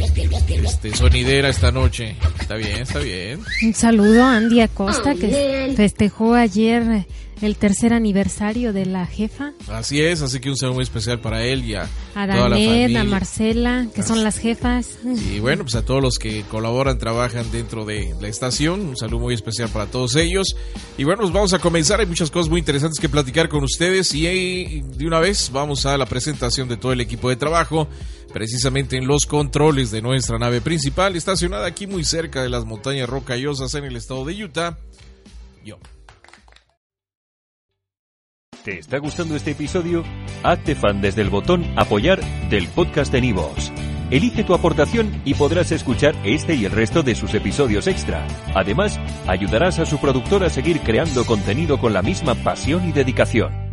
Este, sonidera esta noche. Está bien, está bien. Un saludo a Andy Acosta que festejó ayer el tercer aniversario de la jefa. Así es, así que un saludo muy especial para él y a, A toda Danet, a Marcela, que son las jefas. Y bueno, pues a todos los que colaboran, trabajan dentro de la estación, un saludo muy especial para todos ellos. Y bueno, pues vamos a comenzar, hay muchas cosas muy interesantes que platicar con ustedes y eh, de una vez vamos a la presentación de todo el equipo de trabajo, precisamente en los controles de nuestra nave principal, estacionada aquí muy cerca de las montañas rocallosas en el estado de Utah. Yo. ¿Te está gustando este episodio? Hazte fan desde el botón Apoyar del podcast de Nivos. Elige tu aportación y podrás escuchar este y el resto de sus episodios extra. Además, ayudarás a su productor a seguir creando contenido con la misma pasión y dedicación.